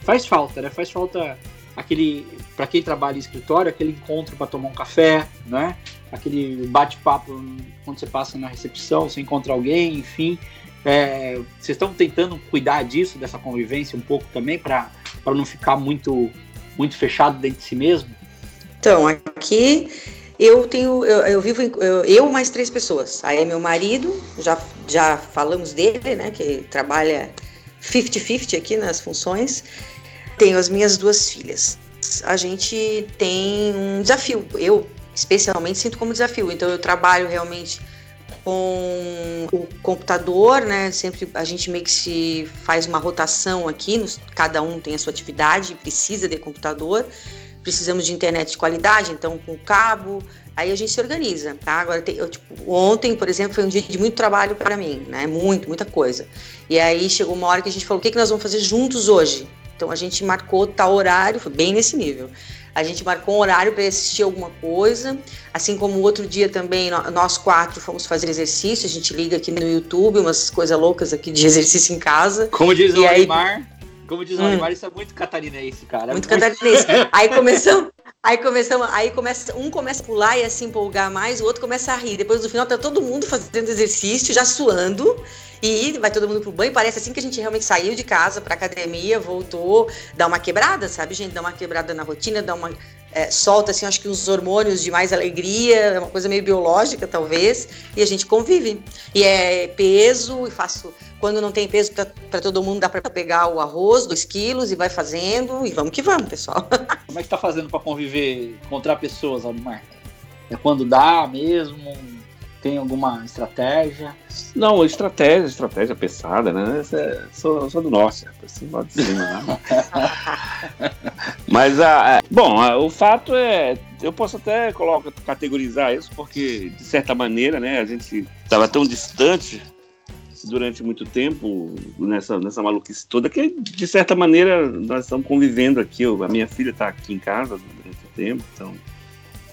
faz falta, né? Faz falta aquele, para quem trabalha em escritório, aquele encontro para tomar um café, né? aquele bate-papo quando você passa na recepção, você encontra alguém, enfim. É, vocês estão tentando cuidar disso, dessa convivência um pouco também, para não ficar muito, muito fechado dentro de si mesmo? Então, aqui eu tenho, eu, eu vivo, eu, eu, mais três pessoas. Aí é meu marido, já, já falamos dele, né, que trabalha 50-50 aqui nas funções. Tenho as minhas duas filhas. A gente tem um desafio. Eu, especialmente sinto como desafio. Então eu trabalho realmente com o computador, né? Sempre a gente meio que se faz uma rotação aqui, nos, cada um tem a sua atividade, precisa de computador, precisamos de internet de qualidade, então com cabo, aí a gente se organiza, tá? Agora, tem, eu, tipo, ontem, por exemplo, foi um dia de muito trabalho para mim, né? Muito, muita coisa. E aí chegou uma hora que a gente falou, o que, que nós vamos fazer juntos hoje? Então a gente marcou tal horário, foi bem nesse nível. A gente marcou um horário para assistir alguma coisa, assim como outro dia também nós quatro fomos fazer exercício. A gente liga aqui no YouTube umas coisas loucas aqui de exercício em casa. Como diz o Aymar, como diz o hum. isso é muito catarinense, cara. Muito, muito... catarinense. aí começamos, aí começamos, aí começa, um começa a pular e a se empolgar mais, o outro começa a rir. Depois no final tá todo mundo fazendo exercício, já suando. E vai todo mundo pro banho. Parece assim que a gente realmente saiu de casa pra academia, voltou, dá uma quebrada, sabe, gente? Dá uma quebrada na rotina, dá uma. É, solta, assim, acho que os hormônios de mais alegria, é uma coisa meio biológica, talvez, e a gente convive. E é peso, e faço. Quando não tem peso para todo mundo, dá para pegar o arroz, dois quilos, e vai fazendo, e vamos que vamos, pessoal. Como é que tá fazendo para conviver, encontrar pessoas, Almar? É quando dá mesmo? Tem alguma estratégia? Não, estratégia, estratégia pensada, né? É, sou, sou do norte, assim, de cima, né? Mas, a, bom, a, o fato é, eu posso até colocar, categorizar isso, porque, de certa maneira, né, a gente estava tão distante durante muito tempo nessa, nessa maluquice toda, que de certa maneira nós estamos convivendo aqui. Eu, a minha filha está aqui em casa durante o tempo, então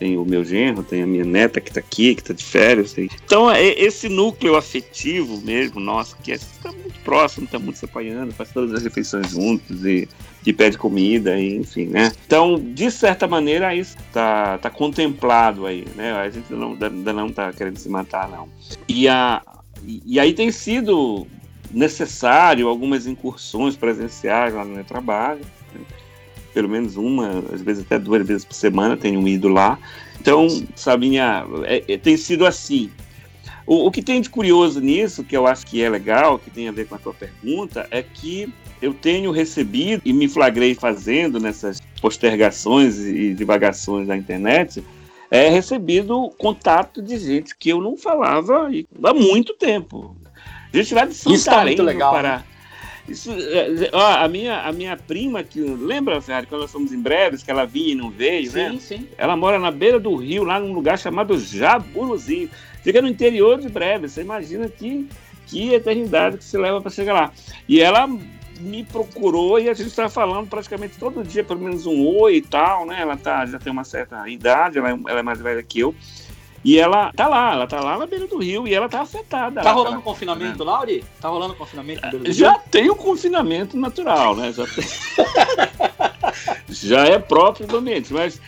tem o meu genro, tem a minha neta que está aqui, que está de férias. Tem... Então, é, esse núcleo afetivo mesmo, nosso, que está é, muito próximo, está muito se apoiando, faz todas as refeições juntos e, e pede comida, e, enfim, né? Então, de certa maneira, isso está tá contemplado aí, né? A gente não, ainda não está querendo se matar, não. E a, e, aí tem sido necessário algumas incursões presenciais lá no meu trabalho? Pelo menos uma, às vezes até duas vezes por semana tenho ido lá. Então, Sabinha, é, é, tem sido assim. O, o, que tem de curioso nisso, que eu acho que é legal, que tem a ver com a tua pergunta, é que eu tenho recebido e me flagrei fazendo nessas postergações e divagações da internet, é recebido contato de gente que eu não falava há muito tempo. Gente lá de Santarém, Isso tá muito legal, Pará. Né? Isso, é, ó, a, minha, a minha prima, que lembra, Ferrari, quando nós fomos em breves, que ela vinha e não veio, sim, né? Sim, sim. Ela mora na beira do rio, lá num lugar chamado Jaburuzinho. Fica no interior de breves. Você imagina que, que eternidade que se leva para chegar lá. E ela me procurou e a gente está falando praticamente todo dia, pelo menos um oi e tal, né? Ela tá, já tem uma certa idade, ela é, ela é mais velha que eu. E ela tá lá, ela tá lá na beira do rio e ela tá afetada. Tá rolando tá, confinamento? Lauri? Tá rolando confinamento na beira do Já rio? tem o confinamento natural, né? Já, tem... já é próprio do ambiente, mas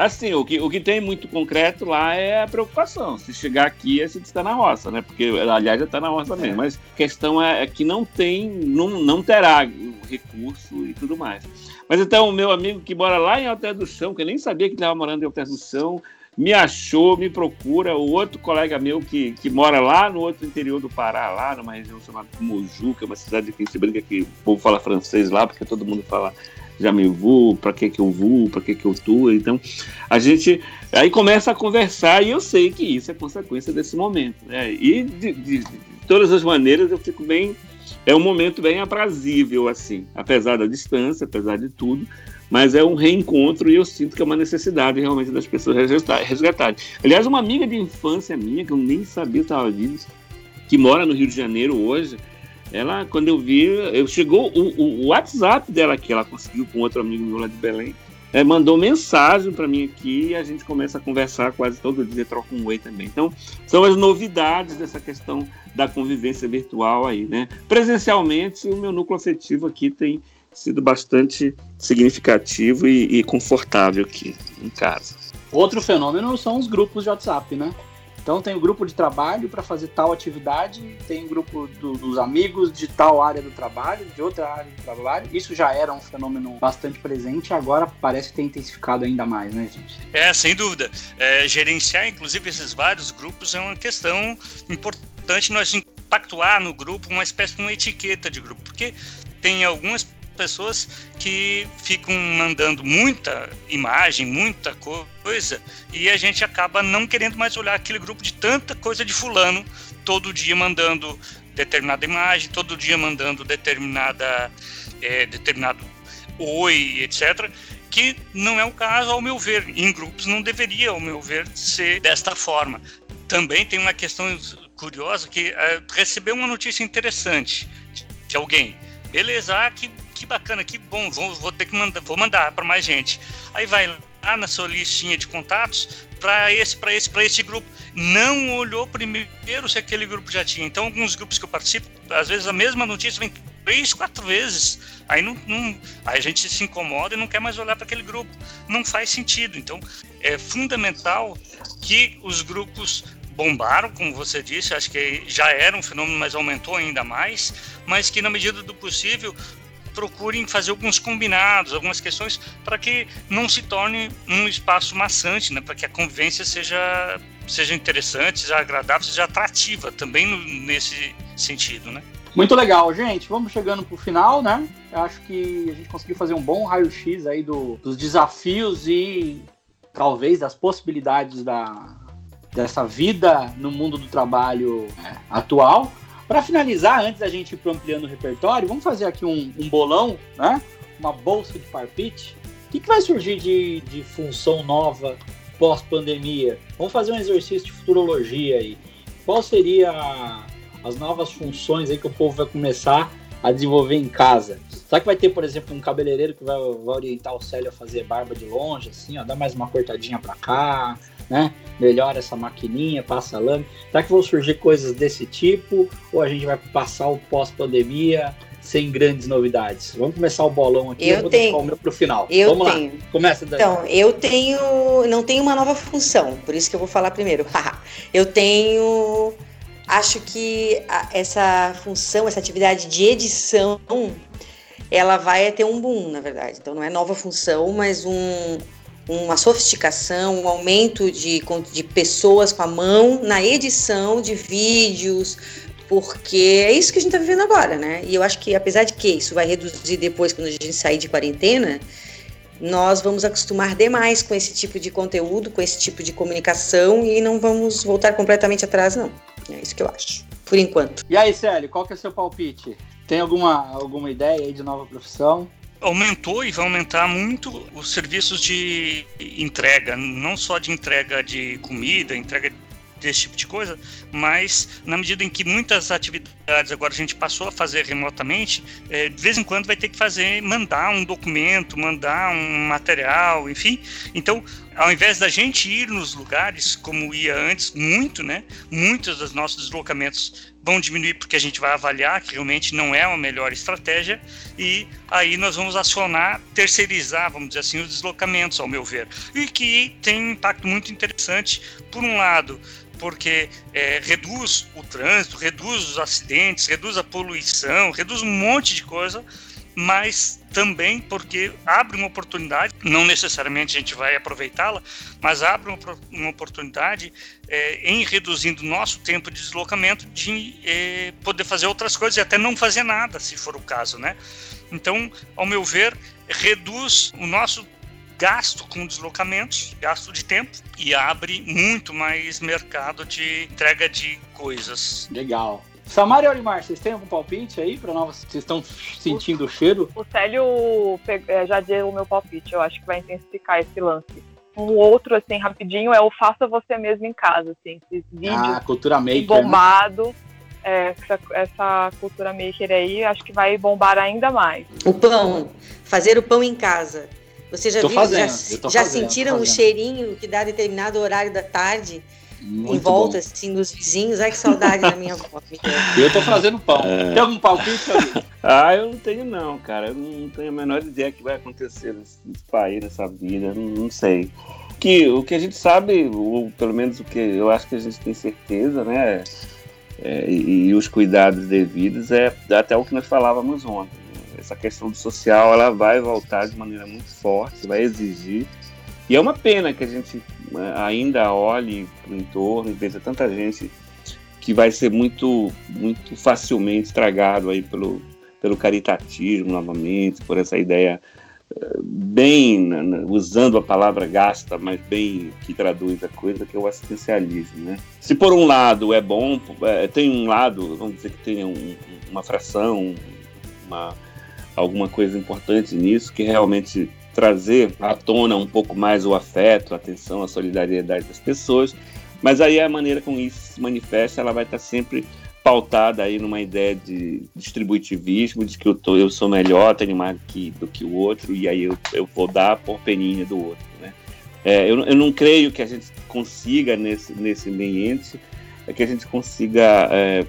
Assim, o que, o que tem muito concreto lá é a preocupação. Se chegar aqui, a gente está na roça, né? Porque, aliás, já está na roça mesmo. É. Mas a questão é, é, que não tem, não, não terá recurso e tudo mais. Mas então, o meu amigo que mora lá em Alter do Chão, que eu nem sabia que estava morando em Alter do Chão, me achou, me procura. O outro colega meu que, que mora lá no outro interior do Pará, lá numa região chamada Moju, que é uma cidade que se brinca que o povo fala francês lá, porque todo mundo fala já me vou, para que que eu vou, para que que eu tô. Então, a gente aí começa a conversar e eu sei que isso é consequência desse momento, né? E de, de, de todas as maneiras eu fico bem é um momento bem aprazível assim, apesar da distância, apesar de tudo, mas é um reencontro e eu sinto que é uma necessidade realmente das pessoas resgatarem. Aliás, uma amiga de infância minha que eu nem sabia estava viva, que mora no Rio de Janeiro hoje, ela, quando eu vi, eu chegou o, o, WhatsApp dela que ela conseguiu com outro amigo meu lá de Belém, é, mandou mensagem para mim aqui e a gente começa a conversar quase todo dia, troca um oi também. Então, são as novidades dessa questão da convivência virtual aí, né? Presencialmente, o meu núcleo afetivo aqui tem sido bastante significativo e, e confortável aqui em casa. Outro fenômeno são os grupos de WhatsApp, né? Então tem o grupo de trabalho para fazer tal atividade, tem o grupo do, dos amigos de tal área do trabalho, de outra área do trabalho. Isso já era um fenômeno bastante presente, agora parece ter intensificado ainda mais, né, gente? É, sem dúvida. É, gerenciar, inclusive, esses vários grupos é uma questão importante nós impactuar no grupo uma espécie de uma etiqueta de grupo, porque tem algumas pessoas que ficam mandando muita imagem, muita coisa, e a gente acaba não querendo mais olhar aquele grupo de tanta coisa de fulano, todo dia mandando determinada imagem, todo dia mandando determinada é, determinado oi, etc. Que não é o caso, ao meu ver. Em grupos não deveria, ao meu ver, ser desta forma. Também tem uma questão curiosa que é, recebeu uma notícia interessante de alguém. Beleza, ah, que que bacana, que bom, vou, vou ter que mandar, vou mandar para mais gente. Aí vai lá na sua listinha de contatos para esse, para esse, para esse grupo. Não olhou primeiro se aquele grupo já tinha. Então, alguns grupos que eu participo, às vezes a mesma notícia vem três, quatro vezes. Aí, não, não, aí a gente se incomoda e não quer mais olhar para aquele grupo. Não faz sentido. Então, é fundamental que os grupos bombaram, como você disse, acho que já era um fenômeno, mas aumentou ainda mais, mas que na medida do possível procurem fazer alguns combinados, algumas questões para que não se torne um espaço maçante, né? Para que a convivência seja seja interessante, seja agradável, seja atrativa também no, nesse sentido, né? Muito legal, gente. Vamos chegando para o final, né? Eu acho que a gente conseguiu fazer um bom raio-x aí do, dos desafios e talvez das possibilidades da, dessa vida no mundo do trabalho é, atual. Para finalizar, antes da gente ir ampliando o repertório, vamos fazer aqui um, um bolão, né? uma bolsa de parpite. O que, que vai surgir de, de função nova pós-pandemia? Vamos fazer um exercício de futurologia aí. Qual seria as novas funções aí que o povo vai começar a desenvolver em casa? Será que vai ter, por exemplo, um cabeleireiro que vai, vai orientar o Célio a fazer barba de longe, assim, ó, dá mais uma cortadinha para cá, né? Melhora essa maquininha, passa lame. Será que vão surgir coisas desse tipo? Ou a gente vai passar o pós-pandemia sem grandes novidades? Vamos começar o bolão aqui. Eu, eu vou tenho. o meu pro final. Eu Vamos tenho. lá. Começa, Dani. Então, eu tenho. Não tenho uma nova função, por isso que eu vou falar primeiro. eu tenho. Acho que essa função, essa atividade de edição, ela vai ter um boom, na verdade. Então, não é nova função, mas um uma sofisticação, um aumento de, de pessoas com a mão na edição de vídeos, porque é isso que a gente está vivendo agora, né? E eu acho que, apesar de que isso vai reduzir depois, quando a gente sair de quarentena, nós vamos acostumar demais com esse tipo de conteúdo, com esse tipo de comunicação e não vamos voltar completamente atrás, não. É isso que eu acho, por enquanto. E aí, Célio, qual que é o seu palpite? Tem alguma, alguma ideia aí de nova profissão? Aumentou e vai aumentar muito os serviços de entrega, não só de entrega de comida, entrega desse tipo de coisa, mas na medida em que muitas atividades agora a gente passou a fazer remotamente, é, de vez em quando vai ter que fazer, mandar um documento, mandar um material, enfim. Então, ao invés da gente ir nos lugares como ia antes, muito, né? Muitos dos nossos deslocamentos vão diminuir porque a gente vai avaliar que realmente não é uma melhor estratégia e aí nós vamos acionar, terceirizar, vamos dizer assim, os deslocamentos, ao meu ver. E que tem um impacto muito interessante, por um lado, porque é, reduz o trânsito, reduz os acidentes, reduz a poluição, reduz um monte de coisa, mas também porque abre uma oportunidade, não necessariamente a gente vai aproveitá-la, mas abre uma, uma oportunidade é, em reduzindo nosso tempo de deslocamento de é, poder fazer outras coisas e até não fazer nada, se for o caso, né? Então, ao meu ver, reduz o nosso gasto com deslocamentos, gasto de tempo e abre muito mais mercado de entrega de coisas. Legal. Samara e Olimar, vocês têm algum palpite aí para nós? Vocês estão sentindo o, cheiro? O Célio é, já deu o meu palpite, eu acho que vai intensificar esse lance. Um outro, assim, rapidinho, é o faça você mesmo em casa, assim, esses vídeos ah, cultura maker, bombado. Né? É, essa, essa cultura maker aí, acho que vai bombar ainda mais. O pão, fazer o pão em casa. Vocês já, viram, fazendo, já, já fazendo, sentiram o cheirinho que dá determinado horário da tarde? Muito em volta, bom. assim, dos vizinhos. Ai, que saudade da minha avó. Eu tô fazendo pão. É... Tem algum palpite ali? Ah, eu não tenho não, cara. Eu não tenho a menor ideia que vai acontecer nesse, país, nessa vida. Não, não, sei. Que, o que a gente sabe, ou pelo menos o que eu acho que a gente tem certeza, né? É, e, e, os cuidados devidos é até o que nós falávamos ontem essa questão do social ela vai voltar de maneira muito forte, vai exigir. E é uma pena que a gente né, ainda olhe para o entorno e veja tanta gente que vai ser muito, muito facilmente estragado aí pelo, pelo caritatismo novamente, por essa ideia eh, bem, né, né, usando a palavra gasta, mas bem que traduz a coisa, que é o assistencialismo. Né? Se por um lado é bom, é, tem um lado, vamos dizer que tenha um, uma fração, uma, alguma coisa importante nisso, que realmente trazer à tona um pouco mais o afeto, a atenção, a solidariedade das pessoas. Mas aí a maneira como isso se manifesta, ela vai estar sempre pautada aí numa ideia de distributivismo, de que eu, tô, eu sou melhor, tenho mais que, do que o outro, e aí eu, eu vou dar por peninha do outro. Né? É, eu, eu não creio que a gente consiga, nesse, nesse ambiente, é que a gente consiga é,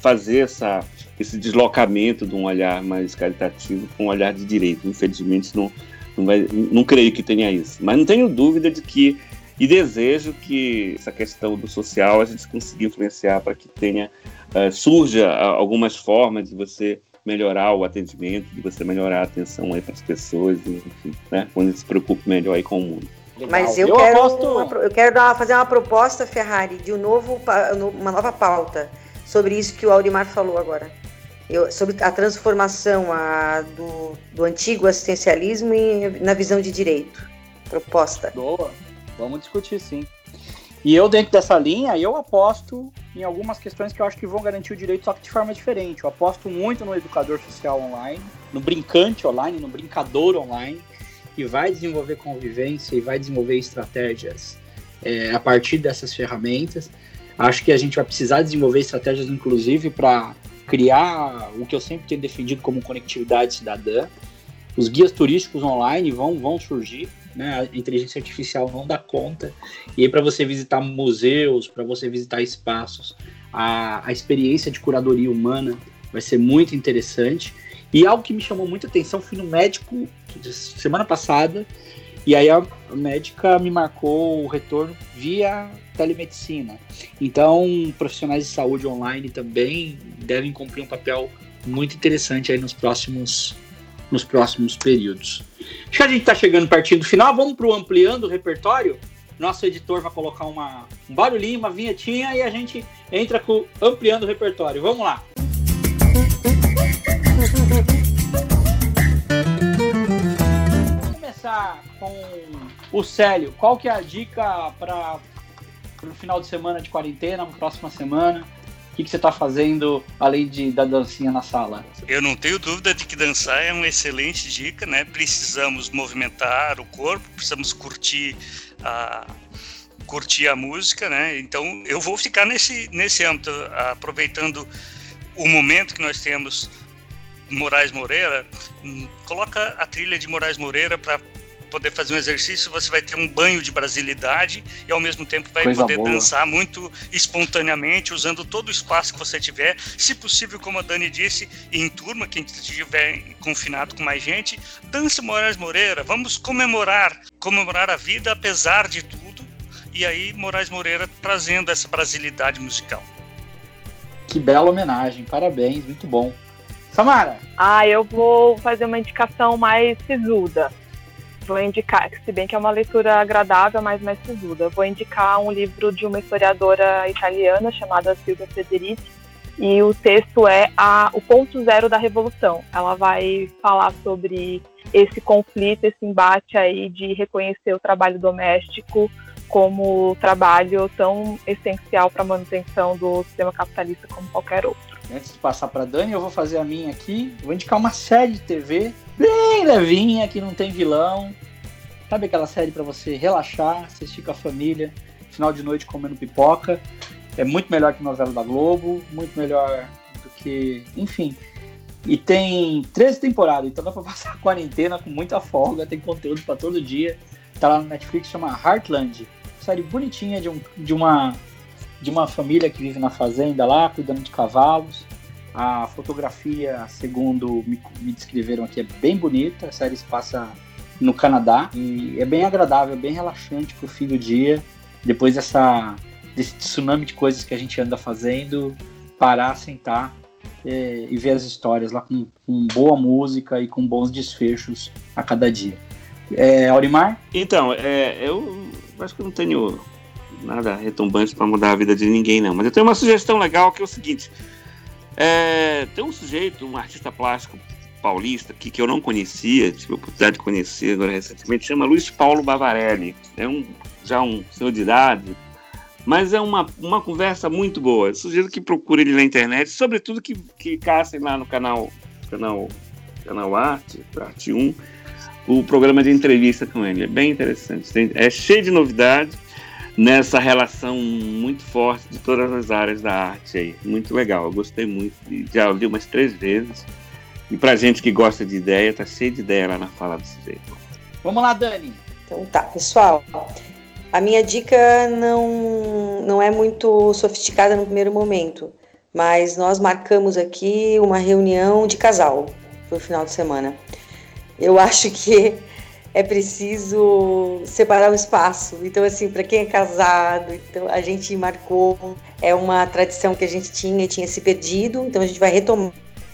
fazer essa esse deslocamento de um olhar mais caritativo com um olhar de direito. Infelizmente, não, não, vai, não creio que tenha isso. Mas não tenho dúvida de que, e desejo que essa questão do social a gente consiga influenciar para que tenha, uh, surja algumas formas de você melhorar o atendimento, de você melhorar a atenção aí para as pessoas, enfim, né? Quando se preocupe melhor aí com o mundo. Mas eu, eu quero, uma, eu quero dar, fazer uma proposta, Ferrari, de um novo, uma nova pauta sobre isso que o Aurimar falou agora eu, sobre a transformação a, do, do antigo assistencialismo em, na visão de direito proposta. Boa, vamos discutir sim. E eu, dentro dessa linha, eu aposto em algumas questões que eu acho que vão garantir o direito, só que de forma diferente. Eu aposto muito no educador social online, no brincante online, no brincador online, que vai desenvolver convivência e vai desenvolver estratégias é, a partir dessas ferramentas. Acho que a gente vai precisar desenvolver estratégias, inclusive, para criar o que eu sempre tenho defendido como conectividade cidadã. Os guias turísticos online vão, vão surgir, né? A inteligência artificial não dá conta. E aí, para você visitar museus, para você visitar espaços, a, a experiência de curadoria humana vai ser muito interessante. E algo que me chamou muita atenção, fui no médico semana passada, e aí a médica me marcou o retorno via telemedicina. Então, profissionais de saúde online também devem cumprir um papel muito interessante aí nos próximos, nos próximos períodos. Que a gente está chegando pertinho do final, vamos para o ampliando o repertório. Nosso editor vai colocar uma, um barulhinho, uma vinhetinha e a gente entra com ampliando o repertório. Vamos lá. começar com o Célio. Qual que é a dica para o final de semana de quarentena, na próxima semana? O que, que você está fazendo além de da dancinha na sala? Eu não tenho dúvida de que dançar é uma excelente dica, né? Precisamos movimentar o corpo, precisamos curtir a curtir a música, né? Então eu vou ficar nesse nesse âmbito, aproveitando o momento que nós temos Moraes Moreira, hum, coloca a trilha de Moraes Moreira para poder fazer um exercício, você vai ter um banho de brasilidade e ao mesmo tempo vai Coisa poder boa. dançar muito espontaneamente, usando todo o espaço que você tiver. Se possível, como a Dani disse, em turma, quem estiver confinado com mais gente, dance Moraes Moreira, vamos comemorar, comemorar a vida apesar de tudo. E aí, Moraes Moreira trazendo essa brasilidade musical. Que bela homenagem, parabéns, muito bom. Samara? Ah, eu vou fazer uma indicação mais sisuda. Vou indicar, se bem que é uma leitura agradável, mas mais sisuda. Vou indicar um livro de uma historiadora italiana chamada Silvia Federici. E o texto é a, O Ponto Zero da Revolução. Ela vai falar sobre esse conflito, esse embate aí de reconhecer o trabalho doméstico como trabalho tão essencial para a manutenção do sistema capitalista como qualquer outro. Antes de passar para Dani, eu vou fazer a minha aqui. Vou indicar uma série de TV bem levinha, que não tem vilão. Sabe aquela série para você relaxar, assistir com a família, final de noite comendo pipoca. É muito melhor que novela da Globo, muito melhor do que. Enfim. E tem 13 temporadas, então dá pra passar a quarentena com muita folga, tem conteúdo para todo dia. Tá lá no Netflix, chama Heartland. Série bonitinha de, um, de uma de uma família que vive na fazenda lá, cuidando de cavalos. A fotografia, segundo me, me descreveram aqui, é bem bonita. A série se passa no Canadá e é bem agradável, bem relaxante pro fim do dia. Depois dessa, desse tsunami de coisas que a gente anda fazendo, parar, sentar é, e ver as histórias lá com, com, boa música e com bons desfechos a cada dia. É, Aurimar? Então, é, eu acho que eu não tenho nada retumbante para mudar a vida de ninguém, não. Mas eu tenho uma sugestão legal que é o seguinte: é, tem um sujeito, um artista plástico paulista que, que eu não conhecia, tive a oportunidade de conhecer agora recentemente, chama Luiz Paulo Bavarelli. É um, já um senhor de idade, mas é uma, uma conversa muito boa. Sugiro que procure ele na internet, sobretudo que, que caçem lá no canal, canal, canal Arte, Arte 1, o programa de entrevista com ele. É bem interessante. É cheio de novidades nessa relação muito forte de todas as áreas da arte aí. Muito legal, eu gostei muito. Já li umas três vezes. E pra gente que gosta de ideia, tá cheio de ideia lá na fala desse jeito. Vamos lá, Dani. Então tá, pessoal. A minha dica não, não é muito sofisticada no primeiro momento, mas nós marcamos aqui uma reunião de casal no final de semana. Eu acho que é preciso separar o espaço. Então, assim, para quem é casado, então a gente marcou, é uma tradição que a gente tinha e tinha se perdido, então a gente vai retomar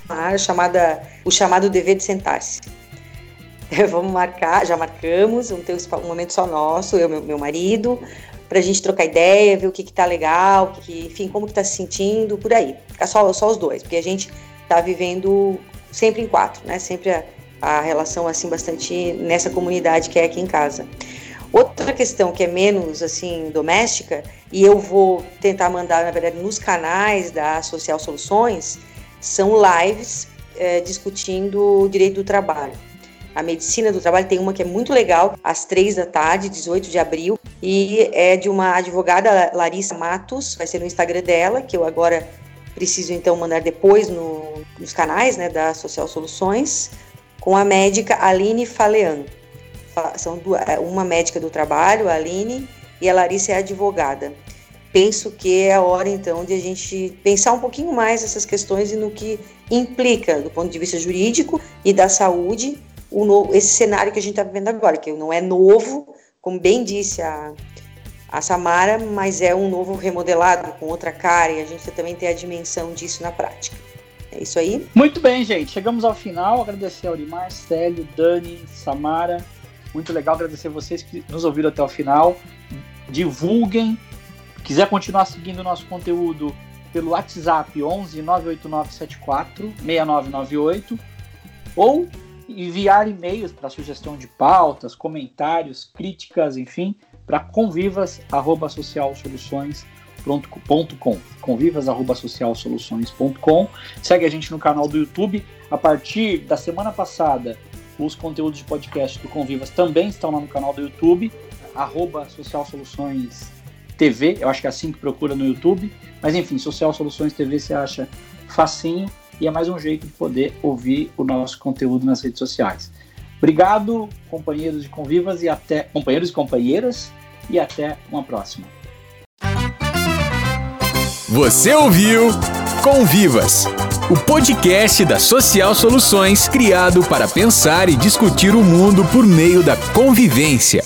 a chamada, o chamado dever de sentar-se. Vamos marcar, já marcamos, vamos ter um momento só nosso, eu e meu, meu marido, para a gente trocar ideia, ver o que que tá legal, que, enfim, como que tá se sentindo, por aí. Ficar só, só os dois, porque a gente tá vivendo sempre em quatro, né? Sempre a, a relação assim bastante nessa comunidade que é aqui em casa. Outra questão que é menos assim doméstica e eu vou tentar mandar na verdade nos canais da Social Soluções são lives é, discutindo o direito do trabalho. A medicina do trabalho tem uma que é muito legal, às três da tarde, 18 de abril, e é de uma advogada, Larissa Matos, vai ser no Instagram dela, que eu agora preciso então mandar depois no, nos canais né, da Social Soluções, com a médica Aline Falean. São é, uma médica do trabalho, a Aline, e a Larissa é advogada. Penso que é a hora então de a gente pensar um pouquinho mais essas questões e no que implica do ponto de vista jurídico e da saúde novo, esse cenário que a gente está vivendo agora, que não é novo, como bem disse a, a Samara, mas é um novo remodelado com outra cara e a gente também tem a dimensão disso na prática. É isso aí. Muito bem, gente. Chegamos ao final. Agradecer ao Limar, Célio, Dani, Samara. Muito legal agradecer vocês que nos ouviram até o final. Divulguem. Quiser continuar seguindo o nosso conteúdo pelo WhatsApp 11 989 74 6998 ou enviar e-mails para sugestão de pautas, comentários, críticas, enfim, para convivas@socialsoluções.com. convivas@socialsoluções.com. Segue a gente no canal do YouTube. A partir da semana passada, os conteúdos de podcast do Convivas também estão lá no canal do YouTube, arroba Social Soluções TV, eu acho que é assim que procura no YouTube. Mas enfim, Social Soluções TV você acha facinho e é mais um jeito de poder ouvir o nosso conteúdo nas redes sociais. Obrigado, companheiros e convivas, e até companheiros e companheiras, e até uma próxima. Você ouviu Convivas, o podcast da Social Soluções criado para pensar e discutir o mundo por meio da convivência.